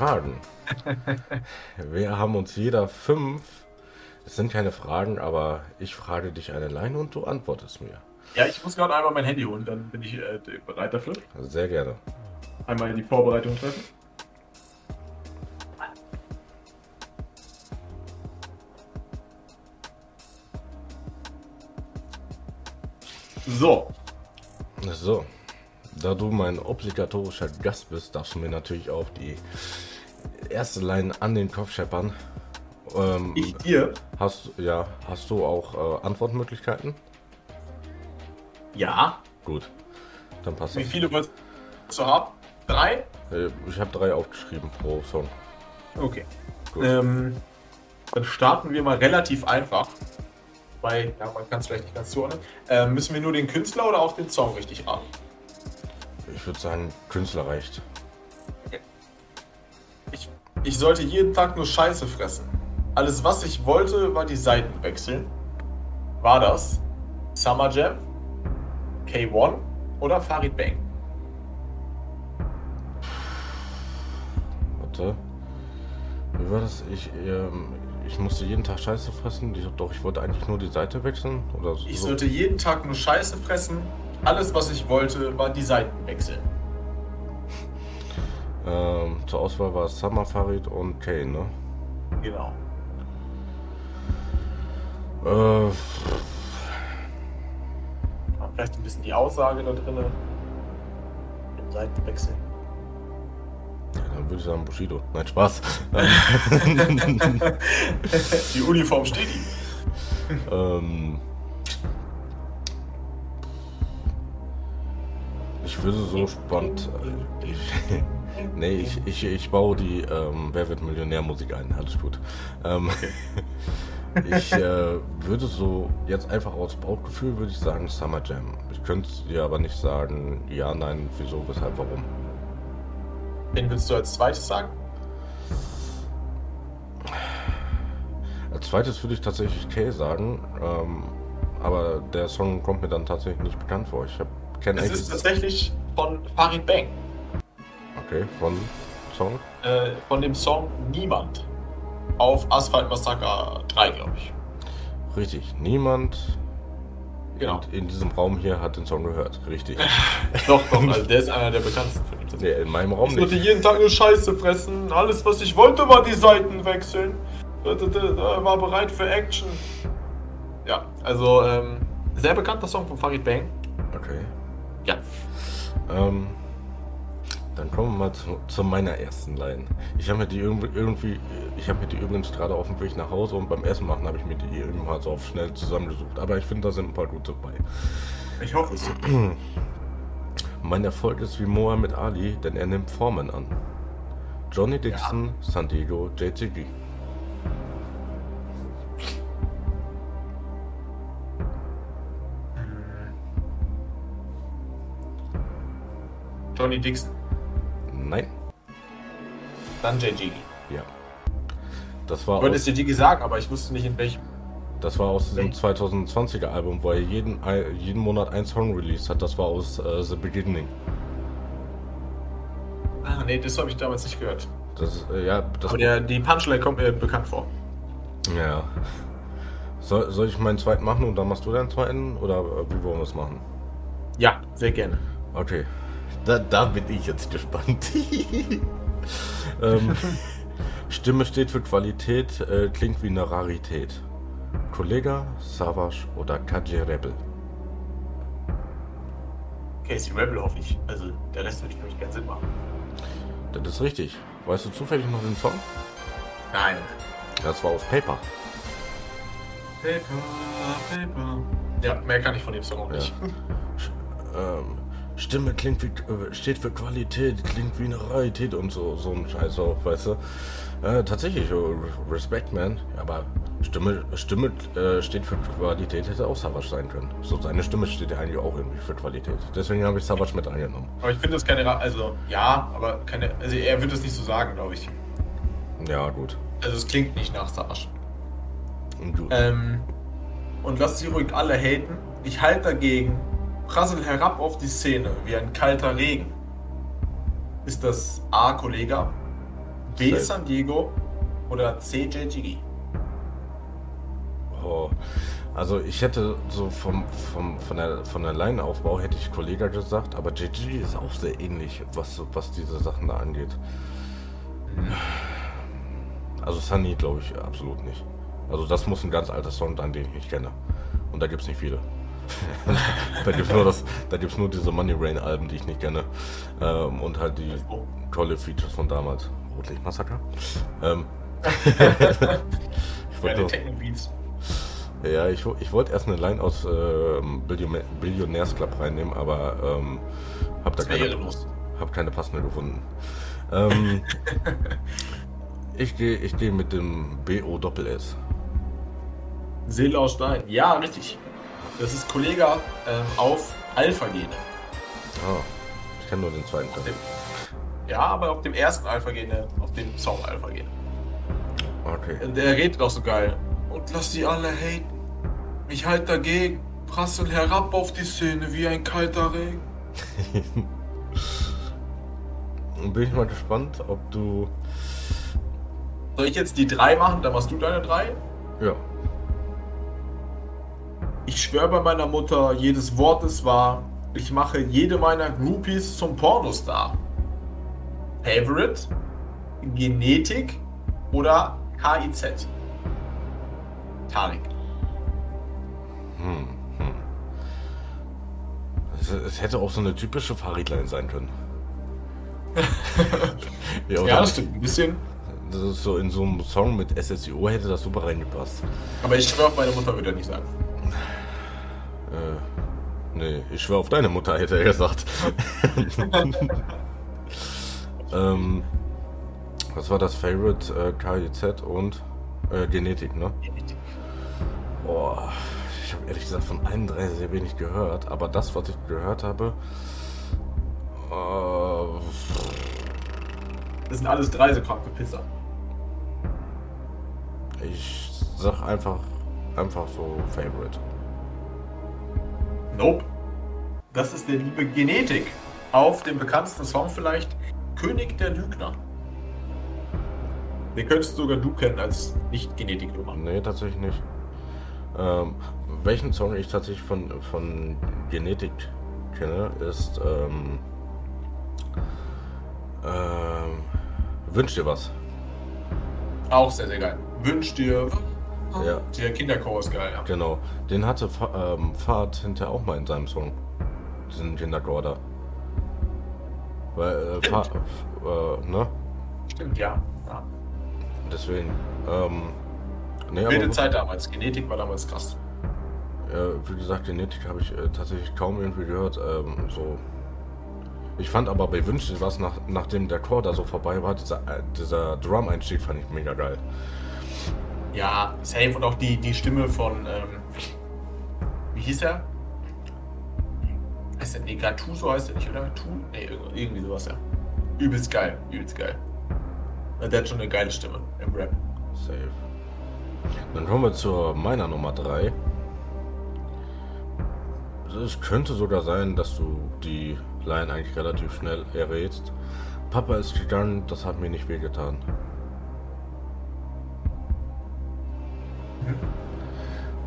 Fragen. Wir haben uns jeder fünf. Es sind keine Fragen, aber ich frage dich eine Line und du antwortest mir. Ja, ich muss gerade einmal mein Handy holen, dann bin ich äh, bereit dafür. Sehr gerne. Einmal in die Vorbereitung treffen. So. So. Da du mein obligatorischer Gast bist, darfst du mir natürlich auch die erste Line an den Kopf scheppern. Ähm, ich dir? Hast, ja, hast du auch äh, Antwortmöglichkeiten? Ja. Gut. Dann passt Wie das. viele willst du haben? Drei? Äh, ich habe drei aufgeschrieben pro Song. Okay. Ähm, dann starten wir mal relativ einfach. Weil, ja, man kann es vielleicht nicht ganz zuordnen. Äh, müssen wir nur den Künstler oder auch den Song richtig haben? Ich würde sagen, Künstler reicht. Ich sollte jeden Tag nur Scheiße fressen. Alles, was ich wollte, war die Seiten wechseln. War das Summer Jam, K1 oder Farid Bang? Warte. Wie war das? Ich, ähm, ich musste jeden Tag Scheiße fressen. Ich, doch, ich wollte eigentlich nur die Seite wechseln. Oder so. Ich sollte jeden Tag nur Scheiße fressen. Alles, was ich wollte, war die Seiten wechseln. Ähm, zur Auswahl war Summer Farid und Kane, ne? Genau. Äh, Vielleicht ein bisschen die Aussage da drin. Den Seitenwechsel. Ja, dann würde ich sagen Bushido. Nein, Spaß. die Uniform steht ihm. ähm, ich würde so spontan. nee, ich, ich, ich baue die ähm, Wer wird Millionär-Musik ein. Alles gut. Ähm, ich äh, würde so jetzt einfach aus Bauchgefühl würde ich sagen Summer Jam. Ich könnte dir aber nicht sagen, ja, nein, wieso, weshalb, warum. Wen willst du als zweites sagen? Als zweites würde ich tatsächlich Kay sagen, ähm, aber der Song kommt mir dann tatsächlich nicht bekannt vor. Ich kenne Es ist tatsächlich von Farid Bang. Okay, von Song? Äh, von dem Song Niemand auf Asphalt Massaker 3, glaube ich. Richtig, niemand genau. in, in, diesem Raum hier hat den Song gehört, richtig. doch, doch, also der ist einer der bekanntesten von ihm. Nee, in meinem Raum ich nicht. Ich wollte jeden Tag nur Scheiße fressen, alles was ich wollte war die Seiten wechseln. War bereit für Action. Ja, also ähm, sehr bekannter Song von Farid Bang. Okay. Ja. Ähm, dann kommen wir mal zu, zu meiner ersten Line. Ich habe mir die irgendwie, ich habe mir die übrigens gerade auf dem Weg nach Hause und beim Essen machen habe ich mir die irgendwie mal so auf schnell zusammengesucht. Aber ich finde, da sind ein paar gute dabei. Ich hoffe es. Mein Erfolg ist wie Mohammed Ali, denn er nimmt Formen an. Johnny Dixon, ja. San Diego, JCG. Johnny Dixon. Nein. Dann JG. Ja. Das war. Ich wollte es JG sagen, aber ich wusste nicht in welchem. Das war aus dem 2020er Album, wo er jeden, jeden Monat ein Song released hat. Das war aus uh, The Beginning. Ah, nee, das habe ich damals nicht gehört. Das, äh, ja, das Aber der, die Punchline kommt mir bekannt vor. Ja. Soll, soll ich meinen zweiten machen und dann machst du deinen zweiten? Oder äh, wie wollen wir es machen? Ja, sehr gerne. Okay. Da, da bin ich jetzt gespannt. ähm, Stimme steht für Qualität, äh, klingt wie eine Rarität. Kollega, Savage oder KJ Rebel? Casey Rebel hoffe ich. Also der Rest würde für mich keinen Sinn machen. Das ist richtig. Weißt du zufällig noch den Song? Nein. Das war aus Paper. Paper, Paper. Ja, mehr kann ich von dem Song auch nicht. Ja. ähm, Stimme klingt wie, äh, steht für Qualität, klingt wie eine Rarität und so, so ein Scheiß auch, weißt du. Äh, tatsächlich, oh, Respect, man. Aber Stimme, Stimme äh, steht für Qualität, hätte auch Savage sein können. So, seine Stimme steht ja eigentlich auch irgendwie für Qualität. Deswegen habe ich Savage mit angenommen. Aber ich finde das keine, also ja, aber keine, also er würde es nicht so sagen, glaube ich. Ja, gut. Also es klingt nicht nach Savage. Gut. Ähm, und lasst sie ruhig alle haten. Ich halte dagegen, prasselt herab auf die Szene wie ein kalter Regen. Ist das A. Kollega, B. San Diego oder C. JGG? Oh. Also ich hätte so vom, vom, von der, von der Line-Aufbau hätte ich Kollega gesagt, aber JG ist auch sehr ähnlich, was, was diese Sachen da angeht. Also Sunny glaube ich absolut nicht. Also das muss ein ganz alter Song sein, den ich nicht kenne. Und da gibt es nicht viele. da gibt es nur, das- da gibt's nur diese Money Rain Alben, die ich nicht kenne. Ähm, und halt die tolle Features von damals. Rotlicht Massaker. Ähm, ich wollte Meine nur- Techno Beats. ja, ich, ich wollte erst eine Line aus ähm, Billionä- Billionärs Club reinnehmen, aber ähm, hab da keine, hab keine passende gefunden. Ähm, ich gehe ich geh mit dem BO-Doppel-S. Seele aus Stein. Ja, richtig. Das ist Kollega ähm, auf Alpha-Gene. Ah, ich kenne nur den zweiten Teil. ja, aber auf dem ersten Alpha-Gene, auf dem Song Alpha-Gene. Okay. Der redet auch so geil. Und lass sie alle haten. Ich halt dagegen. Prassel herab auf die Szene wie ein kalter Regen. Bin ich mal gespannt, ob du. Soll ich jetzt die drei machen, dann machst du deine drei? Ja. Ich schwöre bei meiner Mutter, jedes Wort ist wahr. Ich mache jede meiner Groupies zum Pornostar. Favorite, Genetik oder KIZ? Tarik. Es, es hätte auch so eine typische Fahrradline sein können. ja? Ja, das stimmt ein bisschen. Das ist so in so einem Song mit SSIO hätte das super reingepasst. Aber ich schwöre auf meine Mutter würde er nicht sagen. Äh, nee, ich schwöre auf deine Mutter, hätte er gesagt. ähm, was war das Favorite? Äh, KIZ und äh, Genetik, ne? Boah, ich habe ehrlich gesagt von allen drei sehr wenig gehört, aber das, was ich gehört habe, äh, Das sind alles drei so kranke Pizza. ich sag einfach, einfach so Favorite. Nope. Das ist der liebe Genetik. Auf dem bekanntesten Song vielleicht König der Lügner. Den könntest sogar du kennen als Nicht-Genetik-Nummer. Nee, tatsächlich nicht. Ähm, welchen Song ich tatsächlich von, von Genetik kenne, ist ähm, ähm, Wünsch dir was. Auch sehr, sehr geil. Wünsch dir. Ja. Der Kinderchor ist geil, ja. Genau. Den hatte Fa ähm, Fahrt hinterher auch mal in seinem Song. Diesen Kinderchor da. Weil, äh, Fa Stimmt. äh, ne? Stimmt, ja. ja. Deswegen. Ähm, nee, Wilde aber, Zeit damals. Genetik war damals krass. äh, wie gesagt, Genetik habe ich äh, tatsächlich kaum irgendwie gehört. Ähm, so. Ich fand aber bei Wünsch dir was, nach, nachdem der Chor da so vorbei war, dieser, äh, dieser Drum-Einstieg fand ich mega geil. Ja, safe und auch die, die Stimme von. Ähm, wie hieß er? Heißt der? Nee, Gattuso heißt der nicht, oder? Tu? Nee, irg- irgendwie sowas, ja. Übelst geil, übelst geil. Der hat schon eine geile Stimme im Rap. Safe. Dann kommen wir zur meiner Nummer 3. Es könnte sogar sein, dass du die Line eigentlich relativ schnell errätst. Papa ist gegangen, das hat mir nicht wehgetan.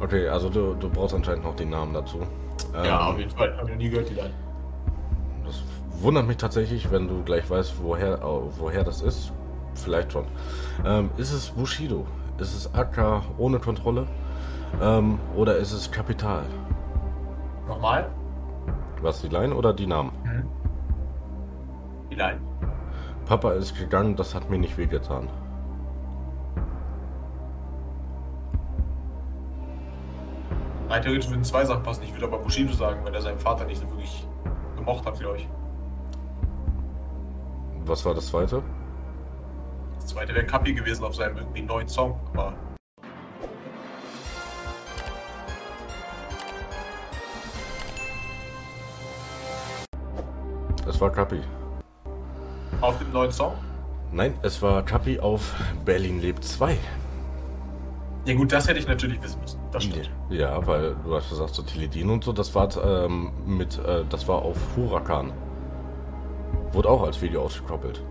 Okay, also du, du brauchst anscheinend noch den Namen dazu. Ähm, Ja, auf jeden Fall. Hab ich noch nie gehört, die Line. Das wundert mich tatsächlich, wenn du gleich weißt, woher, äh, woher das ist. Vielleicht schon. Ähm, ist es Bushido? Ist es AK ohne Kontrolle? Ähm, oder ist es Kapital? Nochmal? Was, die Line oder die Namen? Die Line. Papa ist gegangen, das hat mir nicht wehgetan. Rein theoretisch würden zwei Sachen passen. Ich würde aber Bushido sagen, weil er seinen Vater nicht so wirklich gemocht hat, glaube ich. Was war das zweite? Das zweite wäre Kapi gewesen auf seinem irgendwie neuen Song, aber Es war Kapi. auf dem neuen Song. Nein, es war Kapi auf Berlin lebt 2. Ja gut, das hätte ich natürlich wissen müssen. Das stimmt. Ja, weil du hast gesagt, so Teledin und so, das war ähm, mit, äh, das war auf Huracan. Wurde auch als Video ausgekoppelt.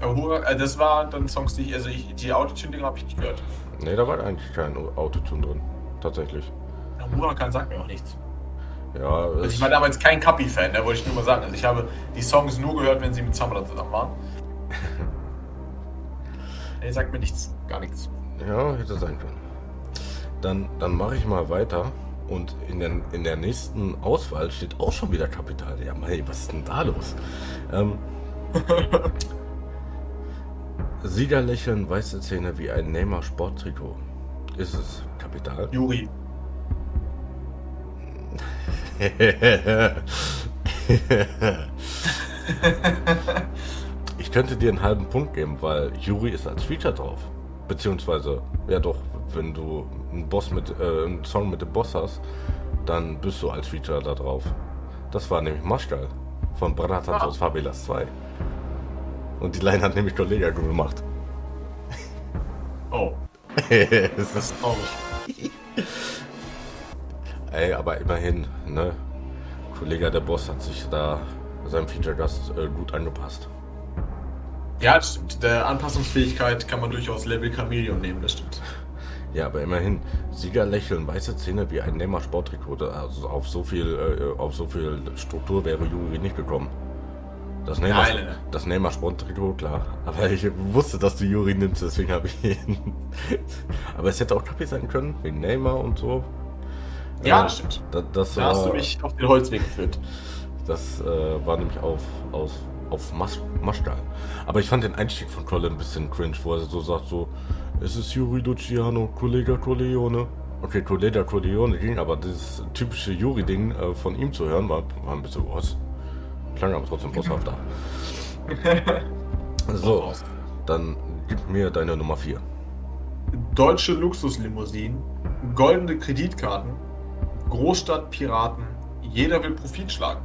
Aber Hura, äh, das war dann Songs, die ich, also ich, die Autotune-Dinger habe ich nicht gehört. Nee, da war eigentlich kein Autotune drin. Tatsächlich. Ja, Huracan sagt mir auch nichts. Ja, Also ich war damals kein Kapi-Fan, da wollte ich nur mal sagen. Also ich habe die Songs nur gehört, wenn sie mit Samra zusammen waren. Nee, sagt mir nichts. Gar nichts. Ja, hätte sein können. Dann, dann mache ich mal weiter. Und in der, in der nächsten Auswahl steht auch schon wieder Kapital. Ja, mei, was ist denn da los? Ähm, Sieger lächeln, weiße Zähne wie ein Neymar Sporttrikot. Ist es Kapital? Juri. ich könnte dir einen halben Punkt geben, weil Juri ist als Feature drauf. Beziehungsweise, ja doch, wenn du einen, Boss mit, äh, einen Song mit dem Boss hast, dann bist du als Feature da drauf. Das war nämlich Maschgal von Branatanz Ah. aus Favelas 2. Und die Line hat nämlich Kollega gemacht. Oh, das ist- ist traurig. Ey, aber immerhin, ne? Kollege der Boss hat sich da seinem Feature-Gast äh, gut angepasst. Ja, das stimmt. Der Anpassungsfähigkeit kann man durchaus Level Chameleon nehmen, das stimmt. Ja, aber immerhin, Sieger lächeln, weiße Zähne wie ein Neymar Sporttrikot. Also auf so viel, äh, auf so viel Struktur wäre Juri nicht gekommen. Das Neymar, Nein, das Neymar Sporttrikot, klar. Aber ich wusste, dass du Juri nimmst, deswegen habe ich ihn. aber es hätte auch Kapi sein können, wegen Neymar und so. Ja, Äh, das stimmt. Da, das Da hast war- du mich auf den Holzweg geführt. Das äh, war nämlich auf, auf, auf Mas. Aber ich fand den Einstieg von Colin ein bisschen cringe, wo er so sagt so, es ist Yuri Luciano, Collega Corleone. Okay, Collega Corleone ging, aber dieses typische Yuri-Ding äh, von ihm zu hören, war, war ein bisschen was. Klang aber trotzdem bosshafter. so, Raus. dann gib mir deine Nummer 4. Deutsche Luxuslimousinen, goldene Kreditkarten, Großstadtpiraten, jeder will Profit schlagen.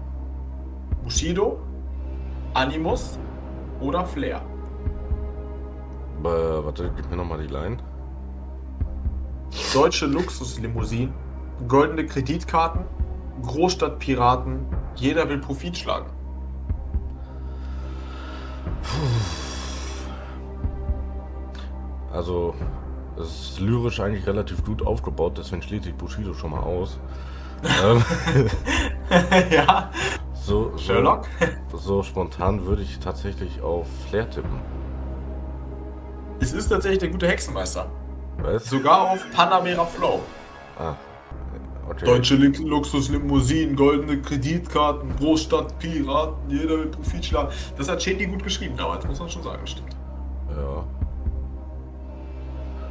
Bushido, Animus oder Flair? Äh, warte, gib mir nochmal die Line. Deutsche Luxuslimousinen, goldene Kreditkarten, Großstadtpiraten, jeder will Profit schlagen. Also, es ist lyrisch eigentlich relativ gut aufgebaut, deswegen schließe ich Bushido schon mal aus. ähm, ja, so, so, Sherlock? so spontan würde ich tatsächlich auf Flair tippen. Es ist tatsächlich der gute Hexenmeister. Du? Sogar auf Panamera Flow. Ah, okay. Deutsche Lu- Luxuslimousinen, goldene Kreditkarten, Großstadtpiraten, jeder will Profit schlagen. Das hat Shandy gut geschrieben damals, muss man schon sagen, stimmt. Ja.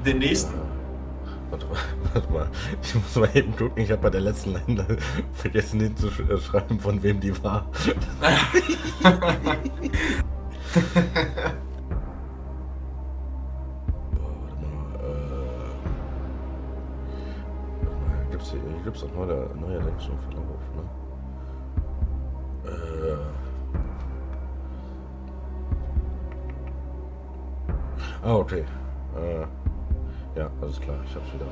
Den nächsten. Warte, mal, warte mal, ich muss mal eben gucken. Ich habe bei der letzten Line vergessen hinzuschreiben, von wem die war. Boah, warte mal. Äh, warte hier, hier gibt's auch neuer, neuerdings schon Verlauf, ne? Äh. Ah, okay. Äh, ja, alles klar, ich hab's wieder.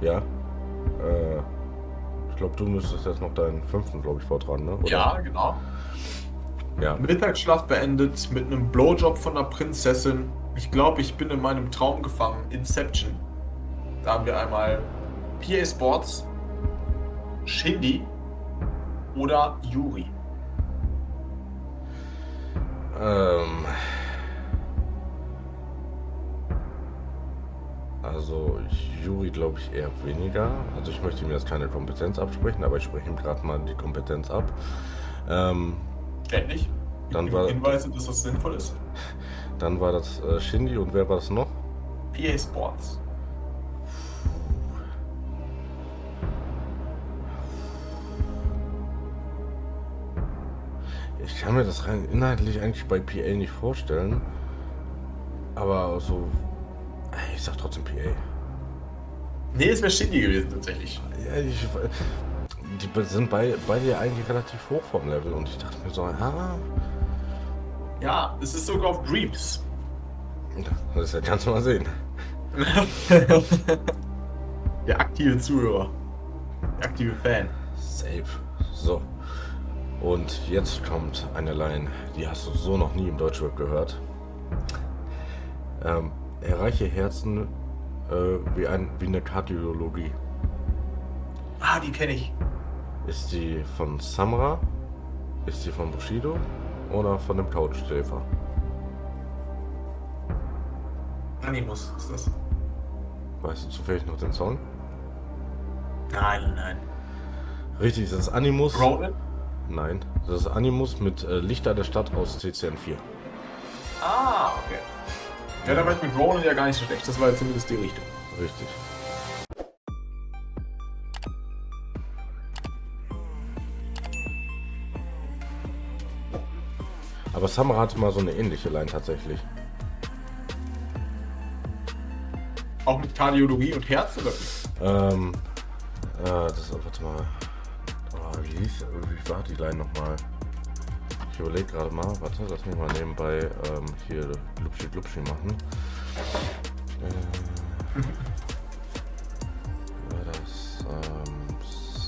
Ja. Äh, ich glaube, du müsstest jetzt noch deinen fünften, glaube ich, vortragen, ne? Oder? Ja, genau. Ja. Mittagsschlaf beendet mit einem Blowjob von der Prinzessin. Ich glaube, ich bin in meinem Traum gefangen. Inception. Da haben wir einmal PA Sports, Shindy oder Yuri. Ähm. Also, Juri glaube ich eher weniger. Also, ich möchte ihm jetzt keine Kompetenz absprechen, aber ich spreche ihm gerade mal die Kompetenz ab. Ähm, Ständig. Dann war- Hinweise, dass das sinnvoll ist. dann war das äh, Shindy und wer war das noch? PA Sports. Ich kann mir das rein inhaltlich eigentlich bei PA nicht vorstellen. Aber so. Ich sag trotzdem PA. Nee, es wäre Shindy gewesen tatsächlich. Ja, ich, die sind bei, beide ja eigentlich relativ hoch vom Level und ich dachte mir so, ja, Ja, es ist sogar auf Dreams. das kannst du mal sehen. Der aktive Zuhörer. Der aktive Fan. Safe. So. Und jetzt kommt eine Line, die hast du so noch nie im Deutschrap gehört. Ähm, erreiche Herzen äh, wie, ein, wie eine Kardiologie. Ah, die kenne ich. Ist die von Samra? Ist die von Bushido? Oder von dem Couchschläfer? Animus ist das. Weißt du zufällig noch den Song? Nein, nein. Richtig, das ist Animus. Ronan? Nein, das ist Animus mit äh, Lichter der Stadt aus CCN4. Ah, okay. Ja, da war ich mit Ronan ja gar nicht so schlecht. Das war ja zumindest die Richtung. Richtig. Aber Samra hatte mal so eine ähnliche Line tatsächlich. Auch mit Kardiologie und Herz oder? Ähm, äh, das, warte mal. Oh, wie hieß, wie war die Line nochmal? Ich überlege gerade mal, warte, lass mich mal nebenbei ähm, hier Glubschi Glubschi machen. Äh, das ähm,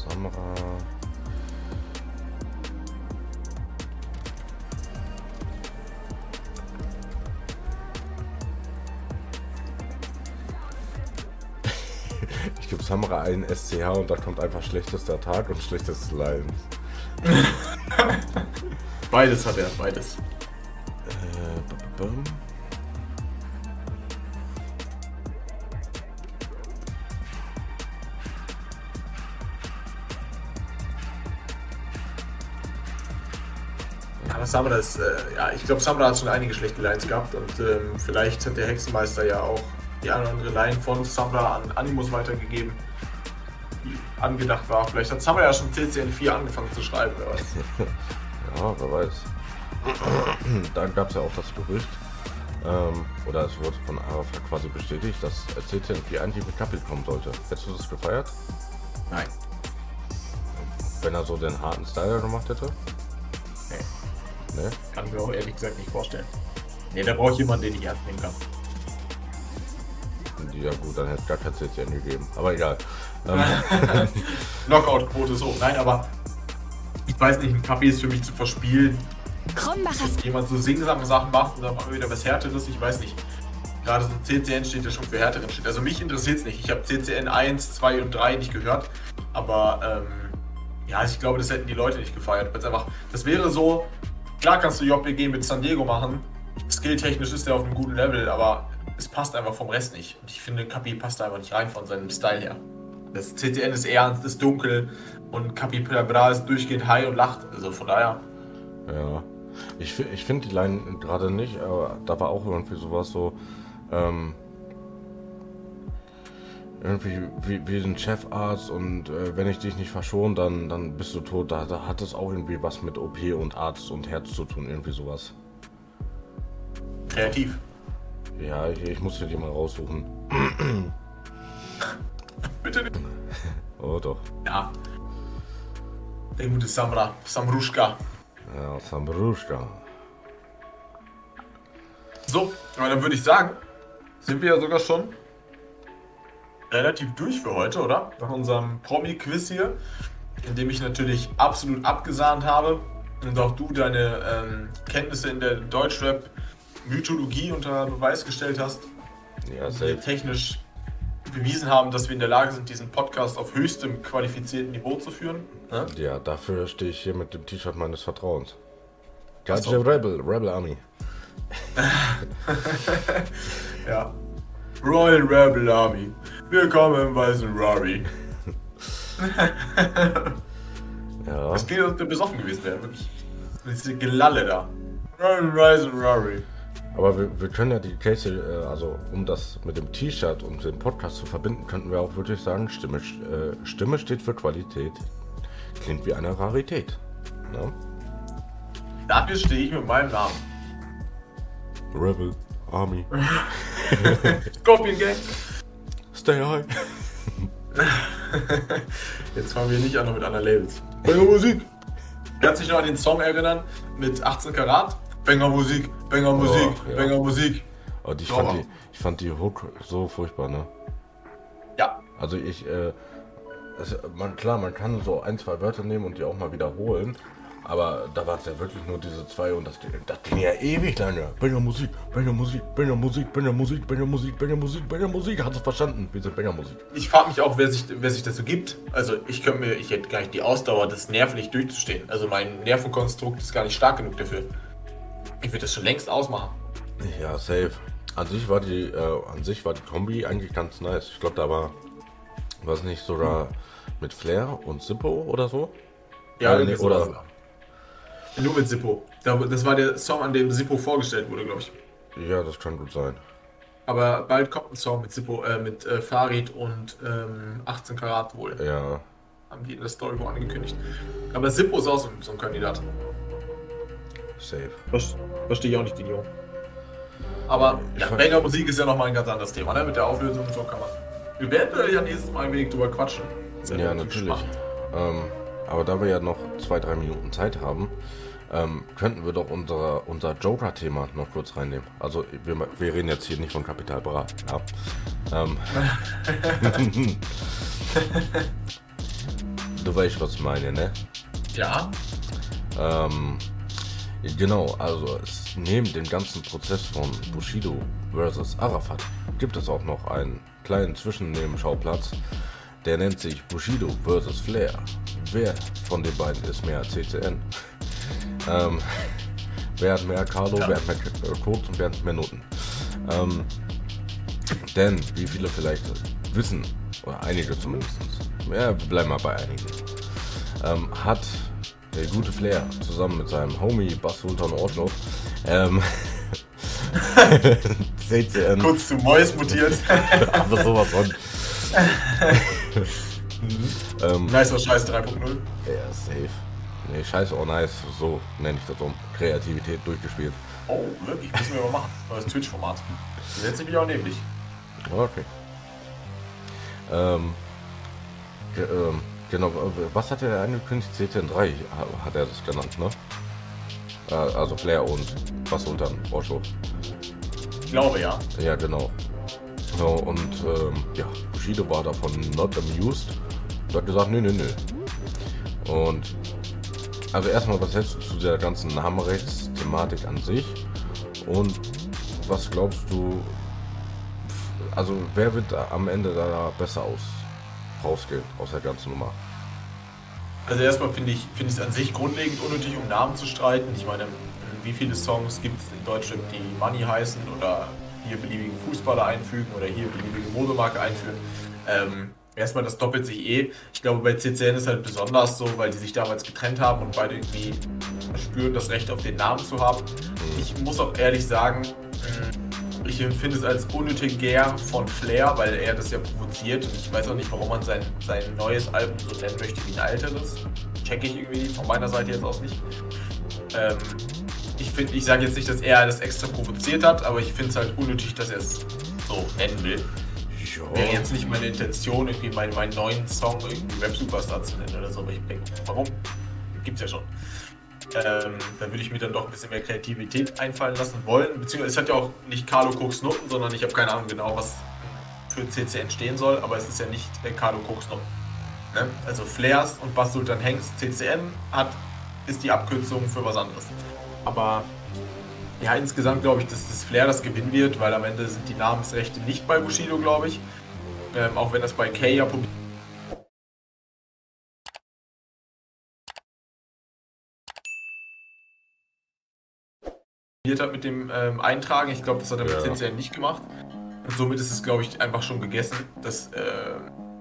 Samra? Ich gebe Samra einen SCH und da kommt einfach schlechtester Tag und schlechteste Lines. Beides hat er, beides. Äh, b- b- bum. Aber Samra ist, äh, ja, ich glaube, Samra hat schon einige schlechte Lines gehabt und ähm, vielleicht hat der Hexenmeister ja auch die eine oder andere Line von Samra an Animus weitergegeben, die angedacht war. Vielleicht hat Samra ja schon CCN4 angefangen zu schreiben, wer weiß. Wer weiß. da gab es ja auch das Gerücht, ähm, oder es wurde von Arafat quasi bestätigt, dass CCN4 eigentlich mit Kapitel kommen sollte. Hättest du das gefeiert? Nein. Wenn er so den harten Styler gemacht hätte? Nee, Ne? kann ich mir auch ehrlich gesagt nicht vorstellen. Nee, da brauche ich jemanden, den ich ernst nehmen kann. Ja gut, dann hätte es gar kein CCN gegeben. Aber egal. Ähm, Knockout-Quote hoch. Nein, aber ich weiß nicht, ein Kaffee ist für mich zu verspielen. Krummachers Jemand so singsame Sachen macht und dann machen wir wieder was Härteres, ich weiß nicht. Gerade so ein CCN steht ja schon für härteren Shit. Also mich interessiert es nicht. Ich habe CCN 1, 2 und 3 nicht gehört. Aber ähm, ja, ich glaube, das hätten die Leute nicht gefeiert. Weil's einfach, das wäre so, klar kannst du JBG mit San Diego machen. Skilltechnisch ist er auf einem guten Level, aber es passt einfach vom Rest nicht. Und ich finde, Kapi passt da einfach nicht rein von seinem Style her. Das CCN ist ernst, ist dunkel und Kapi Bra ist durchgehend high und lacht. Also von daher. Ja. Ich, ich finde die Line gerade nicht, aber da war auch irgendwie sowas so, ähm, irgendwie wie, wie ein Chefarzt und äh, wenn ich dich nicht verschone, dann, dann bist du tot. Da, da hat es auch irgendwie was mit OP und Arzt und Herz zu tun, irgendwie sowas. Kreativ. Ja, ich, ich muss dir die mal raussuchen. Bitte nicht. Oh doch. Ja. Der gute Samra, Samruschka. Ja, Sambruschka. So, aber dann würde ich sagen, sind wir ja sogar schon relativ durch für heute, oder? Nach unserem Promi-Quiz hier, in dem ich natürlich absolut abgesahnt habe und auch du deine ähm, Kenntnisse in der Deutschrap-Mythologie unter Beweis gestellt hast. Ja, safe. technisch bewiesen haben, dass wir in der Lage sind, diesen Podcast auf höchstem qualifizierten Niveau zu führen. Ne? Ja, dafür stehe ich hier mit dem T-Shirt meines Vertrauens. So. Gotcha Rebel, Rebel Army. Ja. Royal Rebel Army. Willkommen im weißen Rari. Ja, Das klingt, als ob der besoffen gewesen wäre, wirklich. Diese Gelalle da. Royal Rise and Rari. Aber wir, wir können ja die Case, äh, also um das mit dem T-Shirt und dem Podcast zu verbinden, könnten wir auch wirklich sagen, Stimme, äh, Stimme steht für Qualität. Klingt wie eine Rarität. Ne? Dafür stehe ich mit meinem Namen. Rebel Army. Scorpion Gang. Stay high. Jetzt fangen wir nicht an noch mit anderen Labels. Banger Musik. Kannst du dich noch an den Song erinnern mit 18 Karat? Banger Musik, Banger Musik, ja. Banger Musik. Und ich Sauber. fand, die, ich fand die Hook so furchtbar, ne? Ja, Also ich, äh, es, man, klar, man kann so ein, zwei Wörter nehmen und die auch mal wiederholen, Aber da war es ja wirklich nur diese zwei und das, das ging ja ewig lange. Banger Musik, Banger Musik, Banger Musik, Banger Musik, Banger Musik, Banger Musik, Banger Musik. Hast du verstanden? Wir sind Banger Musik. Ich frage mich auch, wer sich, wer sich das so gibt. Also ich könnte mir, ich hätte gar nicht die Ausdauer, das nervlich durchzustehen. Also mein Nervenkonstrukt ist gar nicht stark genug dafür. Ich würde das schon längst ausmachen. Ja, safe. An sich war die, äh, an sich war die Kombi eigentlich ganz nice. Ich glaube, da war, was nicht sogar mit Flair und Zippo oder so? Ja, Äh, nee, oder, Nur mit Zippo. Da- Das war der Song, an dem Zippo vorgestellt wurde, glaube ich. ja, das kann gut sein. Aber bald kommt ein Song mit Zippo, äh, mit äh, Farid und ähm, 18 Karat wohl. Ja, Haben die in der Story wohl angekündigt. Aber Zippo ist auch so, so ein Kandidat. Safe. Verstehe ich auch nicht, den Jungen. Aber ja, Banger Musik ist ja nochmal ein ganz anderes Thema, ne? Mit der Auflösung und so kann man. Wir werden ja nächstes Mal ein wenig drüber quatschen. Ja, relativ natürlich. Ähm, aber da wir ja noch zwei, drei Minuten Zeit haben, ähm, könnten wir doch unser, unser Joker-Thema noch kurz reinnehmen. Also wir, wir reden jetzt hier nicht von Kapital Bra. Ja. Ähm, du weißt, was ich meine, ne? Ja, Ähm, genau, also es, neben dem ganzen Prozess von Bushido versus Arafat gibt es auch noch einen kleinen Zwischennebenschauplatz, der nennt sich Bushido versus Flair. Wer von den beiden ist mehr CCN? ähm, wer hat mehr Carlo, wer hat mehr K- äh, Codes und wer hat mehr Noten? Ähm, denn, wie viele vielleicht wissen, oder einige zumindest, ja, wir bleiben mal bei einigen, ähm, hat der gute Flair zusammen mit seinem Homie Bass Sultan Ortloff ähm, CCN, kurz zu Mois mutiert. aber sowas von. ähm, nice war Scheiß 3.0. ja, safe. Nee, scheiße, oh nice, so nenne ich das um. Kreativität durchgespielt. Oh, wirklich, müssen wir mal machen. Neues Twitch-Format. Setze ich mich auch neben dich. Okay. Ähm, ähm, genau, was hat er angekündigt? CCN3 ha- hat er das genannt, ne? Äh, also Flair und Bass Sultan Ortloff. Ich glaube ja. Ja, genau. So, und ähm, ja, Bushido war davon not amused und hat gesagt, nö, nö, nö. Und also erstmal, was hältst du zu der ganzen Namenrechtsthematik an sich? Und was glaubst du, also wer wird da am Ende da besser aus rausgehen aus der ganzen Nummer? Also erstmal finde ich es an sich grundlegend unnötig, um Namen zu streiten. Ich meine, wie viele Songs gibt es in Deutschland, die Money heißen oder hier beliebige Fußballer einfügen oder hier beliebige Modemarke einführen? Ähm, erstmal, das doppelt sich eh. Ich glaube, bei CCN ist halt besonders so, weil die sich damals getrennt haben und beide irgendwie spüren, das Recht auf den Namen zu haben. Ich muss auch ehrlich sagen, ich empfinde es als unnötig Gär von Flair, weil er das ja provoziert. Und ich weiß auch nicht, warum man sein, sein neues Album so nennen möchte wie ein älteres. Check ich irgendwie von meiner Seite jetzt aus nicht. Ähm, ich finde, ich sage jetzt nicht, dass er das extra provoziert hat, aber ich finde es halt unnötig, dass er es so nennen will. Wäre jetzt nicht meine Intention, irgendwie meinen, meinen neuen Song irgendwie Rap Superstar zu nennen oder so, aber ich denke, warum? Gibt's ja schon. Ähm, da würde ich mir dann doch ein bisschen mehr Kreativität einfallen lassen wollen. Beziehungsweise es hat ja auch nicht Carlo Cooks Noten, sondern ich habe keine Ahnung genau, was für CCN stehen soll, aber es ist ja nicht äh, Carlo Cooks Noten. Ne? Also Flairs und Bass Sultan Hengst CCN hat, ist die Abkürzung für was anderes. Aber ja, insgesamt glaube ich, dass das Flair das gewinnen wird, weil am Ende sind die Namensrechte nicht bei Bushido, glaube ich. Ähm, auch wenn das bei Kay ja publiziert hat mit dem ähm, Eintragen. Ich glaube, das hat er mit Ja. Nicht gemacht. Und somit ist es, glaube ich, einfach schon gegessen, dass äh,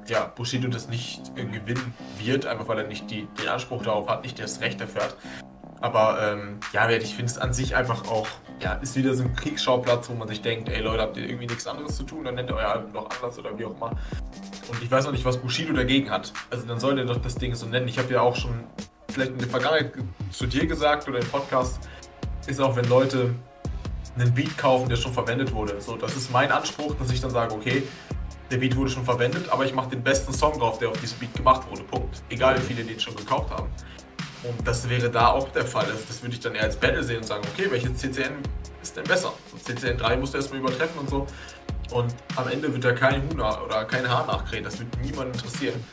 ja, Bushido das nicht äh, gewinnen wird, einfach weil er nicht die, den Anspruch darauf hat, nicht das Recht dafür hat. Aber ähm, ja, ich finde es an sich einfach auch, ja, ist wieder so ein Kriegsschauplatz, wo man sich denkt, ey Leute, habt ihr irgendwie nichts anderes zu tun, dann nennt ihr euer Album doch anders oder wie auch immer. Und ich weiß auch nicht, was Bushido dagegen hat. Also dann soll der doch das Ding so nennen. Ich habe ja auch schon vielleicht in der Vergangenheit ge- zu dir gesagt oder im Podcast, ist auch, wenn Leute einen Beat kaufen, der schon verwendet wurde. So, das ist mein Anspruch, dass ich dann sage, okay, der Beat wurde schon verwendet, aber ich mache den besten Song drauf, der auf diesem Beat gemacht wurde. Punkt. Egal wie viele den schon gekauft haben. Und das wäre da auch der Fall. Das, das würde ich dann eher als Battle sehen und sagen, okay, welches CCN ist denn besser? Und CCN 3 musst du erstmal übertreffen und so. Und am Ende wird da kein Huhn oder kein Haar nachkrähen. Das wird niemand interessieren.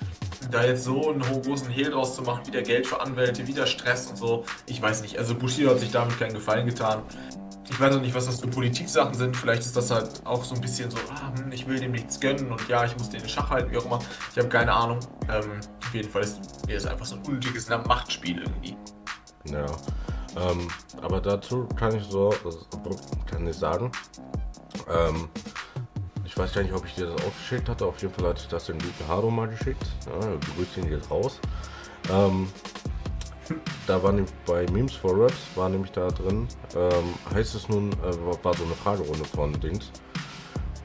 Da jetzt so einen großen Hehl draus zu machen, wieder Geld für Anwälte, wieder Stress und so, ich weiß nicht. Also Bushido hat sich damit keinen Gefallen getan. Ich weiß auch nicht, was das für Politiksachen sind. Vielleicht ist das halt auch so ein bisschen so, ah, hm, ich will dem nichts gönnen und ja, ich muss den in Schach halten, wie auch immer. Ich habe keine Ahnung. Ähm, auf jeden Fall ist es einfach so ein unnötiges Machtspiel irgendwie. Ja. Ähm, aber dazu kann ich so, kann ich sagen, ähm, ich weiß gar nicht, ob ich dir das auch geschickt hatte. Auf jeden Fall ich das dem guten Haro mal geschickt. Ja, grüße ihn jetzt raus. Ähm, da war nämlich bei Memes for Raps, war nämlich da drin, ähm, heißt es nun, äh, war so eine Fragerunde von Dings.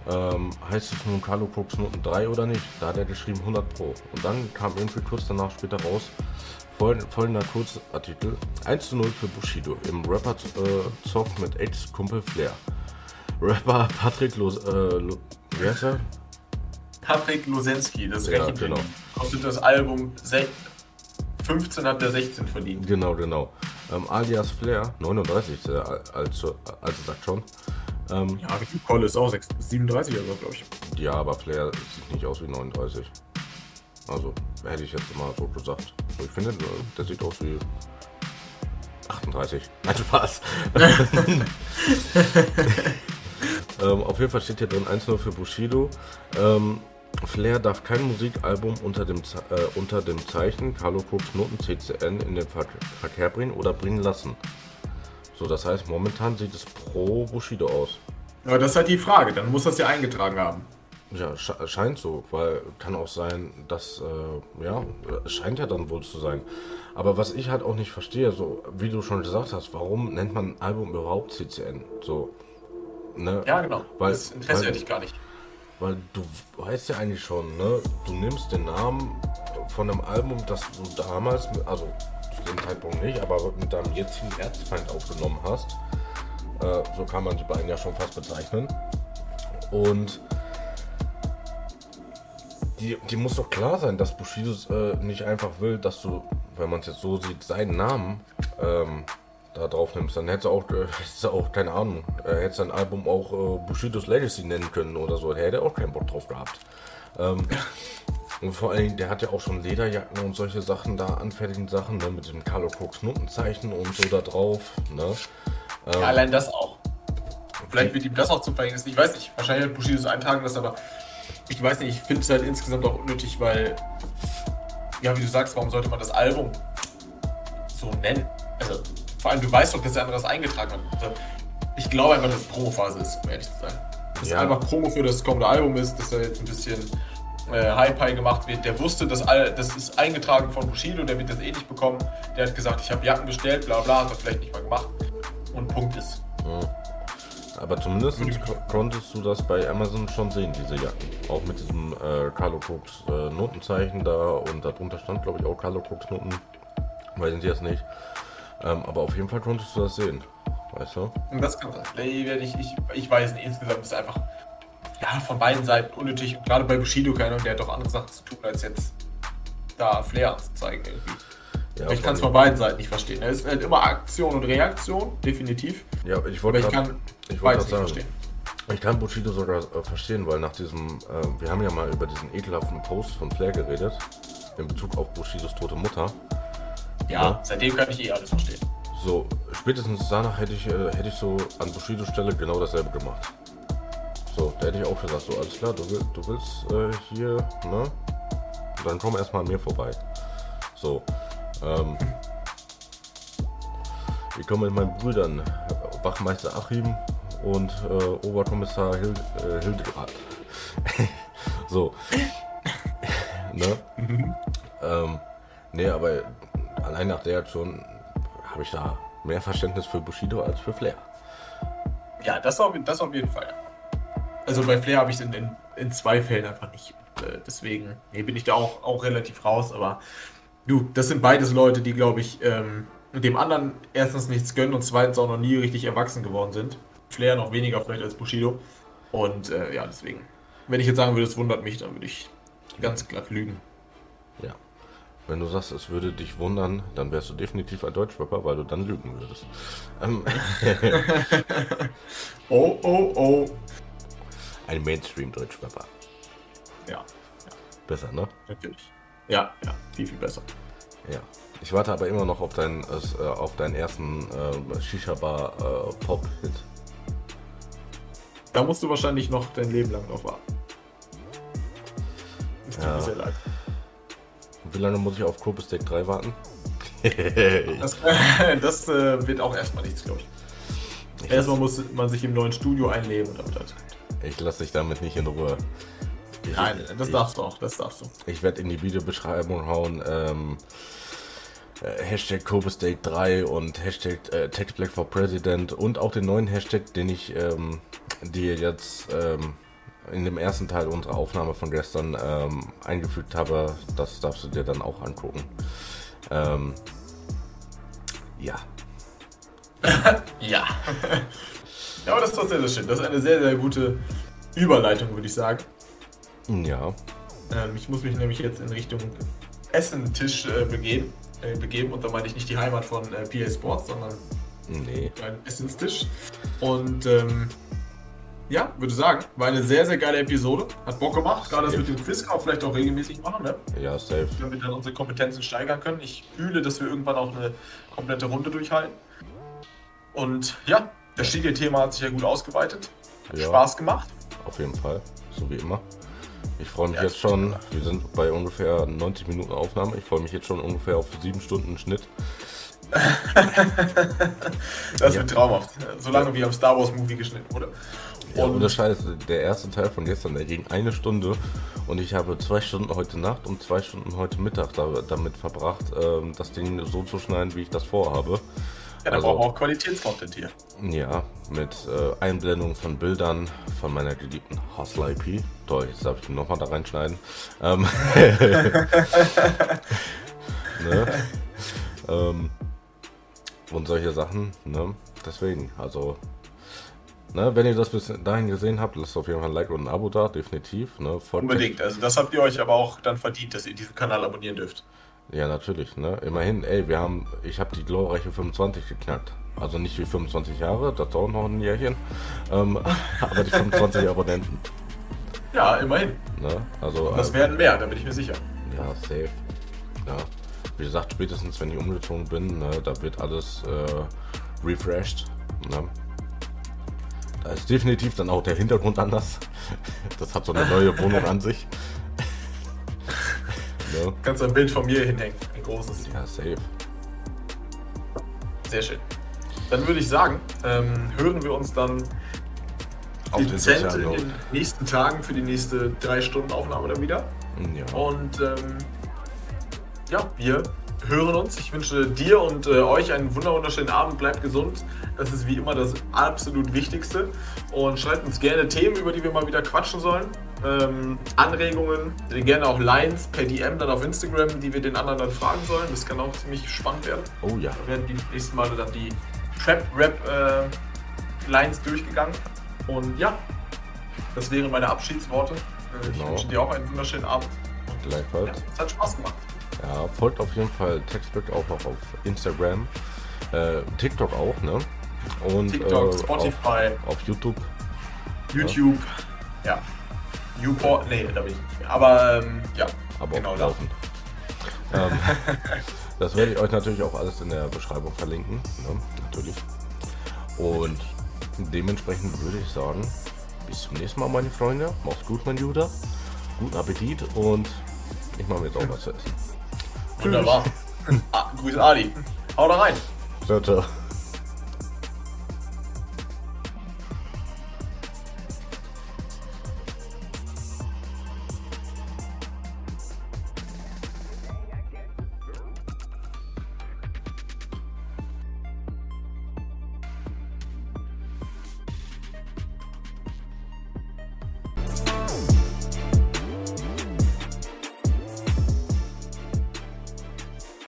Ähm, heißt es nun Carlo Crooks Noten 3 oder nicht? Da hat er geschrieben 100 Pro. Und dann kam irgendwie kurz danach später raus, folgender Kurzartikel: 1 zu 0 für Bushido im Rapper-Zoff äh, mit Ex-Kumpel Flair. Rapper Patrick Los, äh, wie heißt er? Patrick Losensky, das ja, rechnet genau. kostet das Album 15 hat der 16 verdient. Genau, genau. Ähm, alias Flair, 39 äh, also, also sagt schon. Ähm, ja, Kolle ist auch 6, 37 oder so, glaube ich. Ja, aber Flair sieht nicht aus wie 39. Also, hätte ich jetzt mal so gesagt. Also, ich finde, der sieht aus wie 38. Nein, Spaß. Ähm, auf jeden Fall steht hier drin 1-0 für Bushido. Ähm, Flair darf kein Musikalbum unter dem, äh, unter dem Zeichen Carlo Cooks Noten CCN in den Ver Verkehr bringen oder bringen lassen. So, das heißt, momentan sieht es pro Bushido aus. Aber das ist halt die Frage, dann muss das ja eingetragen haben. Ja, scheint so, weil kann auch sein, dass, äh, ja, scheint ja dann wohl zu sein. Aber was ich halt auch nicht verstehe, so wie du schon gesagt hast, warum nennt man ein Album überhaupt CCN? So, ne? Ja, genau. Weil, das interessiert weil, dich gar nicht. Weil du weißt ja eigentlich schon, ne? Du nimmst den Namen von einem Album, das du damals, also zu dem Zeitpunkt nicht, aber mit deinem jetzigen Erzfeind aufgenommen hast. Äh, so kann man die beiden ja schon fast bezeichnen. Und die, die muss doch klar sein, dass Bushido äh, nicht einfach will, dass du, wenn man es jetzt so sieht, seinen Namen ähm, da drauf nimmst, dann hätte auch, äh, auch, keine Ahnung, er hätte sein Album auch äh, Bushidos Legacy nennen können oder so, da hätte er auch keinen Bock drauf gehabt. Ähm, und vor allen Dingen, der hat ja auch schon Lederjacken und solche Sachen da, anfertigen Sachen, ne, mit dem Carlo Crooks Notenzeichen und so da drauf, ne. Ähm, ja, allein das auch. Vielleicht wird ihm das auch zum Verhängnis. Ich weiß nicht, wahrscheinlich hat Bushido so eintragen das, aber ich weiß nicht, ich finde es halt insgesamt auch unnötig, weil, ja, wie du sagst, warum sollte man das Album so nennen? Also, vor allem, du weißt doch, dass der andere das eingetragen hat. Also, ich glaube einfach, dass es Promophase ist, um ehrlich zu sein. Dass ja. einfach Promo für das kommende Album ist, dass da jetzt ein bisschen äh, High-Pie gemacht wird. Der wusste, dass all, das ist eingetragen von Bushido, der wird das eh nicht bekommen. Der hat gesagt, ich habe Jacken bestellt, bla bla, hat das vielleicht nicht mal gemacht. Und Punkt ist. Mhm. Aber zumindest konntest du das bei Amazon schon sehen, diese Jacken. Auch mit diesem äh, Carlo Cooks äh, Notenzeichen da und darunter stand, glaube ich, auch Carlo Cooks Noten. Weiß ich jetzt nicht. Ähm, aber auf jeden Fall konntest du das sehen. Weißt du? Das kann sein. Ich, ich, ich weiß nicht, insgesamt ist einfach ja, von beiden Seiten unnötig. Und gerade bei Bushido, keine der hat doch andere Sachen zu tun, als jetzt da Flair anzuzeigen irgendwie. Ja, ich kann es von beiden Seiten nicht verstehen. Es ist halt immer Aktion und Reaktion, definitiv. Ja, ich wollte ich kann ich wollte sagen, verstehen. Ich kann Bushido sogar äh, verstehen, weil nach diesem, äh, wir haben ja mal über diesen ekelhaften Post von Flair geredet, in Bezug auf Bushidos tote Mutter. Ja, ja. seitdem kann ich eh alles verstehen. So, spätestens danach hätte ich, äh, hätte ich so an Bushidos Stelle genau dasselbe gemacht. So, da hätte ich auch gesagt, so alles klar, du, will, du willst äh, hier, ne? Dann komm erstmal an mir vorbei. So, ähm, ich komme mit meinen Brüdern, Wachmeister Achim und äh, Oberkommissar Hild, äh, Hildegard. so. ne? Mhm. ähm, nee, aber allein nach der Aktion habe ich da mehr Verständnis für Bushido als für Flair. Ja, das auf, das auf jeden Fall. Also bei Flair habe ich in, in, in, zwei Fällen einfach nicht. Äh, deswegen nee, bin ich da auch, auch relativ raus, aber Du, das sind beides Leute, die, glaube ich, ähm, dem anderen erstens nichts gönnen und zweitens auch noch nie richtig erwachsen geworden sind. Flair noch weniger vielleicht als Bushido. Und äh, ja, deswegen. Wenn ich jetzt sagen würde, es wundert mich, dann würde ich ganz glatt lügen. Ja. Wenn du sagst, es würde dich wundern, dann wärst du definitiv ein Deutschrapper, weil du dann lügen würdest. Ähm. oh, oh, oh. Ein Mainstream-Deutschrapper. Ja. ja. Besser, ne? Natürlich. Ja, ja, viel, viel besser. Ja. Ich warte aber immer noch auf deinen, äh, auf deinen ersten äh, Shisha-Bar-Pop-Hit. da musst du wahrscheinlich noch dein Leben lang drauf warten. Das tut Ja. mir sehr leid. Wie lange muss ich auf Kobe Steak 3 warten? Das, das äh, wird auch erstmal nichts, glaube ich. Ich Erstmal muss man sich im neuen Studio einleben und damit halt. Ich lasse dich damit nicht in Ruhe. Ich, Nein, das ich, darfst du auch, das darfst du. Ich werde in die Videobeschreibung hauen. Ähm, äh, Hashtag Steak 3 und Hashtag äh, Text Black for President und auch den neuen Hashtag, den ich ähm, dir jetzt ähm, in dem ersten Teil unserer Aufnahme von gestern ähm, eingefügt habe. Das darfst du dir dann auch angucken. Ähm, ja, Ja. ja, aber das ist doch sehr, sehr schön. Das ist eine sehr, sehr gute Überleitung, würde ich sagen. ja, Ähm, ich muss mich nämlich jetzt in Richtung Essentisch äh, begeben. Äh, begeben. Und da meine ich nicht die Heimat von äh, PA Sports, sondern nee. einen Essenstisch. Und ähm, ja, würde sagen, war eine sehr, sehr geile Episode. Hat Bock gemacht. Gerade das mit dem Quiz man vielleicht auch regelmäßig machen, ne? Ja, safe. Wenn wir dann unsere Kompetenzen steigern können. Ich fühle, dass wir irgendwann auch eine komplette Runde durchhalten. Und ja, das Studio-Thema hat sich ja gut ausgeweitet. Hat Ja. Spaß gemacht. Auf jeden Fall, so wie immer. Ich freue mich Ja, jetzt schon, wir sind bei ungefähr 90 Minuten Aufnahme. Ich freue mich jetzt schon ungefähr auf 7 Stunden Schnitt. Das Ja. wird traumhaft. Solange wie am Star Wars Movie geschnitten wurde. Ja, Und- ohne Scheiß, der erste Teil von gestern, der ging eine Stunde und ich habe zwei Stunden heute Nacht und zwei Stunden heute Mittag da, damit verbracht, ähm, das Ding so zu schneiden, wie ich das vorhabe. Ja, da Also- brauchen wir auch Qualitätscontent hier. Ja, mit äh, Einblendung von Bildern von meiner geliebten Hustle IP. Toll, jetzt darf ich nochmal da reinschneiden. Ähm, ne? ähm, und solche Sachen, ne? Deswegen, also, ne, wenn ihr das bis dahin gesehen habt, lasst auf jeden Fall ein Like und ein Abo da, definitiv. Ne? Unbedingt. Also das habt ihr euch aber auch dann verdient, dass ihr diesen Kanal abonnieren dürft. Ja, natürlich, ne? Immerhin, ey, wir haben, ich habe die glorreiche 25 geknackt. Also nicht wie 25 Jahre, das dauert noch ein Jährchen. Ähm, aber die 25 Abonnenten. Ja, immerhin. Ne? Also, das äh, werden mehr, da bin ich mir sicher. ja, safe. Ja. Wie gesagt, spätestens wenn ich umgezogen bin, ne, da wird alles äh, refreshed. Ne? Da ist definitiv dann auch der Hintergrund anders. Das hat so eine neue Wohnung an sich. Du kannst ein Bild von mir hinhängen. Ein großes. Ja, safe. Sehr schön. Dann würde ich sagen, ähm, hören wir uns dann Auf den dezent sozialen in den nächsten Tagen für die nächste drei Stunden Aufnahme dann wieder. Ja. Und ähm, ja, wir hören uns. Ich wünsche dir und äh, euch einen wunder- wunderschönen Abend. Bleibt gesund. Das ist wie immer das absolut Wichtigste. Und schreibt uns gerne Themen, über die wir mal wieder quatschen sollen. Ähm, Anregungen, gerne auch Lines per DM dann auf Instagram, die wir den anderen dann fragen sollen. Das kann auch ziemlich spannend werden. Oh ja. Da werden die nächsten Male dann die Trap-Rap-Lines durchgegangen. Und ja, das wären meine Abschiedsworte. Äh, Ich Genau. wünsche dir auch einen wunderschönen Abend. Und ja, Gleichfalls. es hat Spaß gemacht. Ja, folgt auf jeden Fall Textbook auch noch auf Instagram. Äh, TikTok auch, ne? Und TikTok, äh, Spotify, Auf, auf YouTube. YouTube, ja. Newport, nee, da bin ich nicht. Aber ähm, ja, aber genau da. laufen. ähm, das werde ich euch natürlich auch alles in der Beschreibung verlinken. Ne? Natürlich. Und dementsprechend würde ich sagen, bis zum nächsten Mal, meine Freunde. Macht's gut, mein Judah. Guten Appetit und ich mache mir jetzt auch was zu essen. Wunderbar. ah, Grüße Ali. Hau da rein. Ciao, ciao.